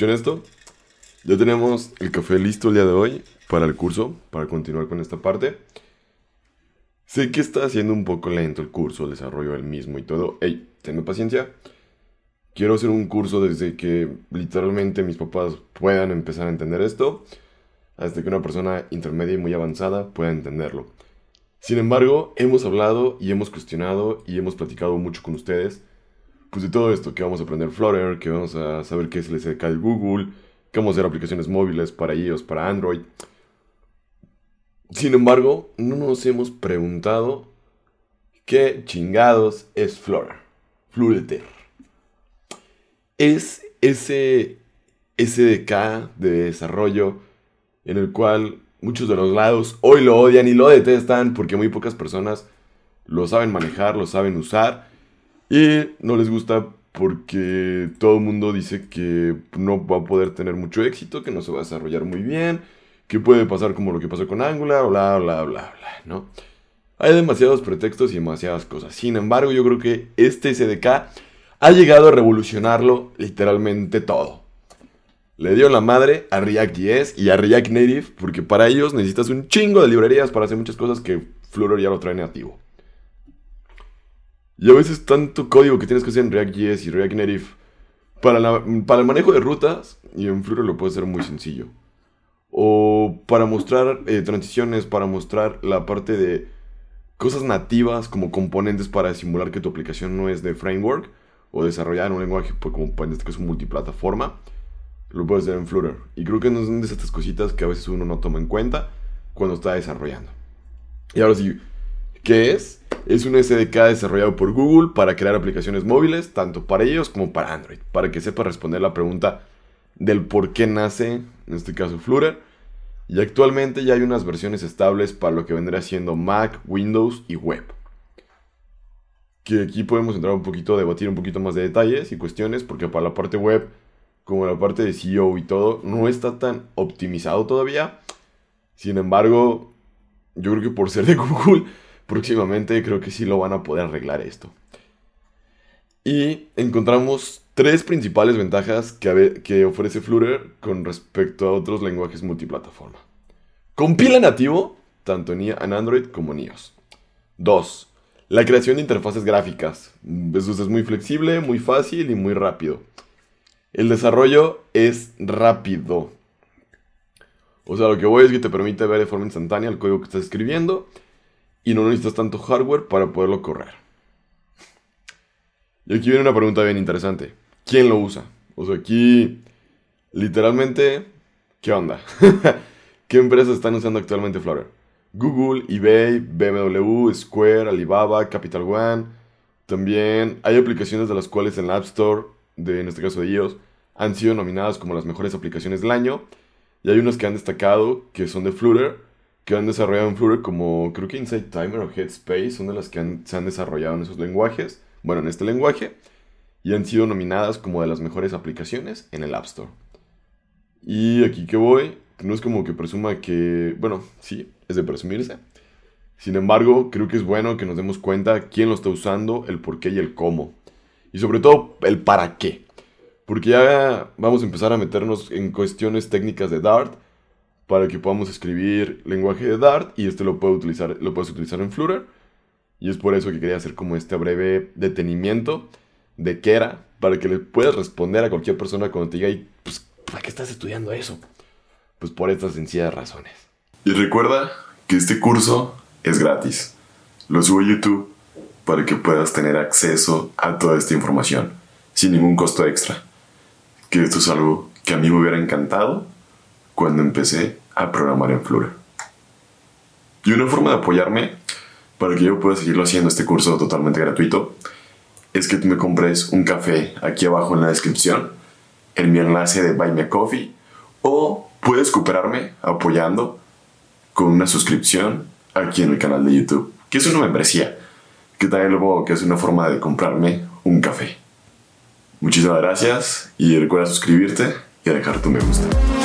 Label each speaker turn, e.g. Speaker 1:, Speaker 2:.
Speaker 1: ¿Escuchan esto? Ya tenemos el café listo el día de hoy para el curso, para continuar con esta parte. Sé que está haciendo un poco lento el curso, el desarrollo del mismo y todo. Ey, tenme paciencia. Quiero hacer un curso desde que literalmente mis papás puedan empezar a entender esto, hasta que una persona intermedia y muy avanzada pueda entenderlo. Sin embargo, hemos hablado y hemos cuestionado y hemos platicado mucho con ustedes, pues de todo esto, que vamos a aprender Flutter, que vamos a saber qué es el SDK de Google, que vamos a hacer aplicaciones móviles para iOS, para Android. Sin embargo, no nos hemos preguntado qué chingados es Flutter. Flutter. Es ese SDK de desarrollo en el cual muchos de los lados hoy lo odian y lo detestan porque muy pocas personas lo saben manejar, lo saben usar y no les gusta porque todo el mundo dice que no va a poder tener mucho éxito, que no se va a desarrollar muy bien, que puede pasar como lo que pasó con Angular, bla, bla, bla, bla, ¿no? Hay demasiados pretextos y demasiadas cosas. Sin embargo, yo creo que este SDK ha llegado a revolucionarlo literalmente todo le dio la madre a React.js y a React Native, porque para ellos necesitas un chingo de librerías para hacer muchas cosas que Flutter ya lo trae nativo. Y a veces tanto código que tienes que hacer en React.js y React Native para, para el manejo de rutas, y en Flutter lo puede hacer muy sencillo. O para mostrar eh, transiciones, para mostrar la parte de cosas nativas como componentes para simular que tu aplicación no es de framework o desarrollada en un lenguaje pues, como en este caso multiplataforma lo puedes hacer en Flutter. Y creo que no son de estas cositas que a veces uno no toma en cuenta cuando está desarrollando. Y ahora sí, ¿qué es? Es un SDK desarrollado por Google para crear aplicaciones móviles, tanto para ellos como para Android, para que sepa responder la pregunta del por qué nace, en este caso Flutter. Y actualmente ya hay unas versiones estables para lo que vendría siendo Mac, Windows y web. Que aquí podemos entrar un poquito, debatir un poquito más de detalles y cuestiones, porque para la parte web como la parte de SEO y todo, no está tan optimizado todavía. Sin embargo, yo creo que por ser de Google, próximamente creo que sí lo van a poder arreglar esto. Y encontramos tres principales ventajas que, que ofrece Flutter con respecto a otros lenguajes multiplataforma. Compila nativo, tanto en Android como en iOS. 2. La creación de interfaces gráficas. Eso es muy flexible, muy fácil y muy rápido. El desarrollo es rápido. O sea, lo que voy es que te permite ver de forma instantánea el código que estás escribiendo y no necesitas tanto hardware para poderlo correr. Y aquí viene una pregunta bien interesante. ¿Quién lo usa? O sea, aquí literalmente, ¿qué onda? ¿Qué empresas están usando actualmente Flutter? Google, eBay, BMW, Square, Alibaba, Capital One. También hay aplicaciones de las cuales en la App Store de, en este caso de iOS, han sido nominadas como las mejores aplicaciones del año. Y hay unos que han destacado que son de Flutter, que han desarrollado en Flutter como creo que Insight Timer o Headspace, son de las que se han desarrollado en esos lenguajes, bueno, en este lenguaje, y han sido nominadas como de las mejores aplicaciones en el App Store. Y aquí que voy, no es como que presuma que, bueno, sí, es de presumirse. Sin embargo, creo que es bueno que nos demos cuenta quién lo está usando, el por qué y el cómo. Y sobre todo el para qué. Porque ya vamos a empezar a meternos en cuestiones técnicas de Dart para que podamos escribir lenguaje de Dart y este lo, puede utilizar, lo puedes utilizar en Flutter. Y es por eso que quería hacer como este breve detenimiento de qué era, para que le puedas responder a cualquier persona cuando te diga, pues, ¿para qué estás estudiando eso? Pues por estas sencillas razones.
Speaker 2: Y recuerda que este curso es gratis. Lo subo a YouTube para que puedas tener acceso a toda esta información sin ningún costo extra. Que esto es algo que a mí me hubiera encantado cuando empecé a programar en Flutter. Y una forma de apoyarme para que yo pueda seguirlo haciendo este curso totalmente gratuito es que tú me compres un café aquí abajo en la descripción en mi enlace de Buy Me Coffee o puedes cooperarme apoyando con una suscripción aquí en el canal de YouTube, que es una membresía que también lo que es una forma de comprarme un café. Muchísimas gracias y recuerda suscribirte y dejar tu me gusta.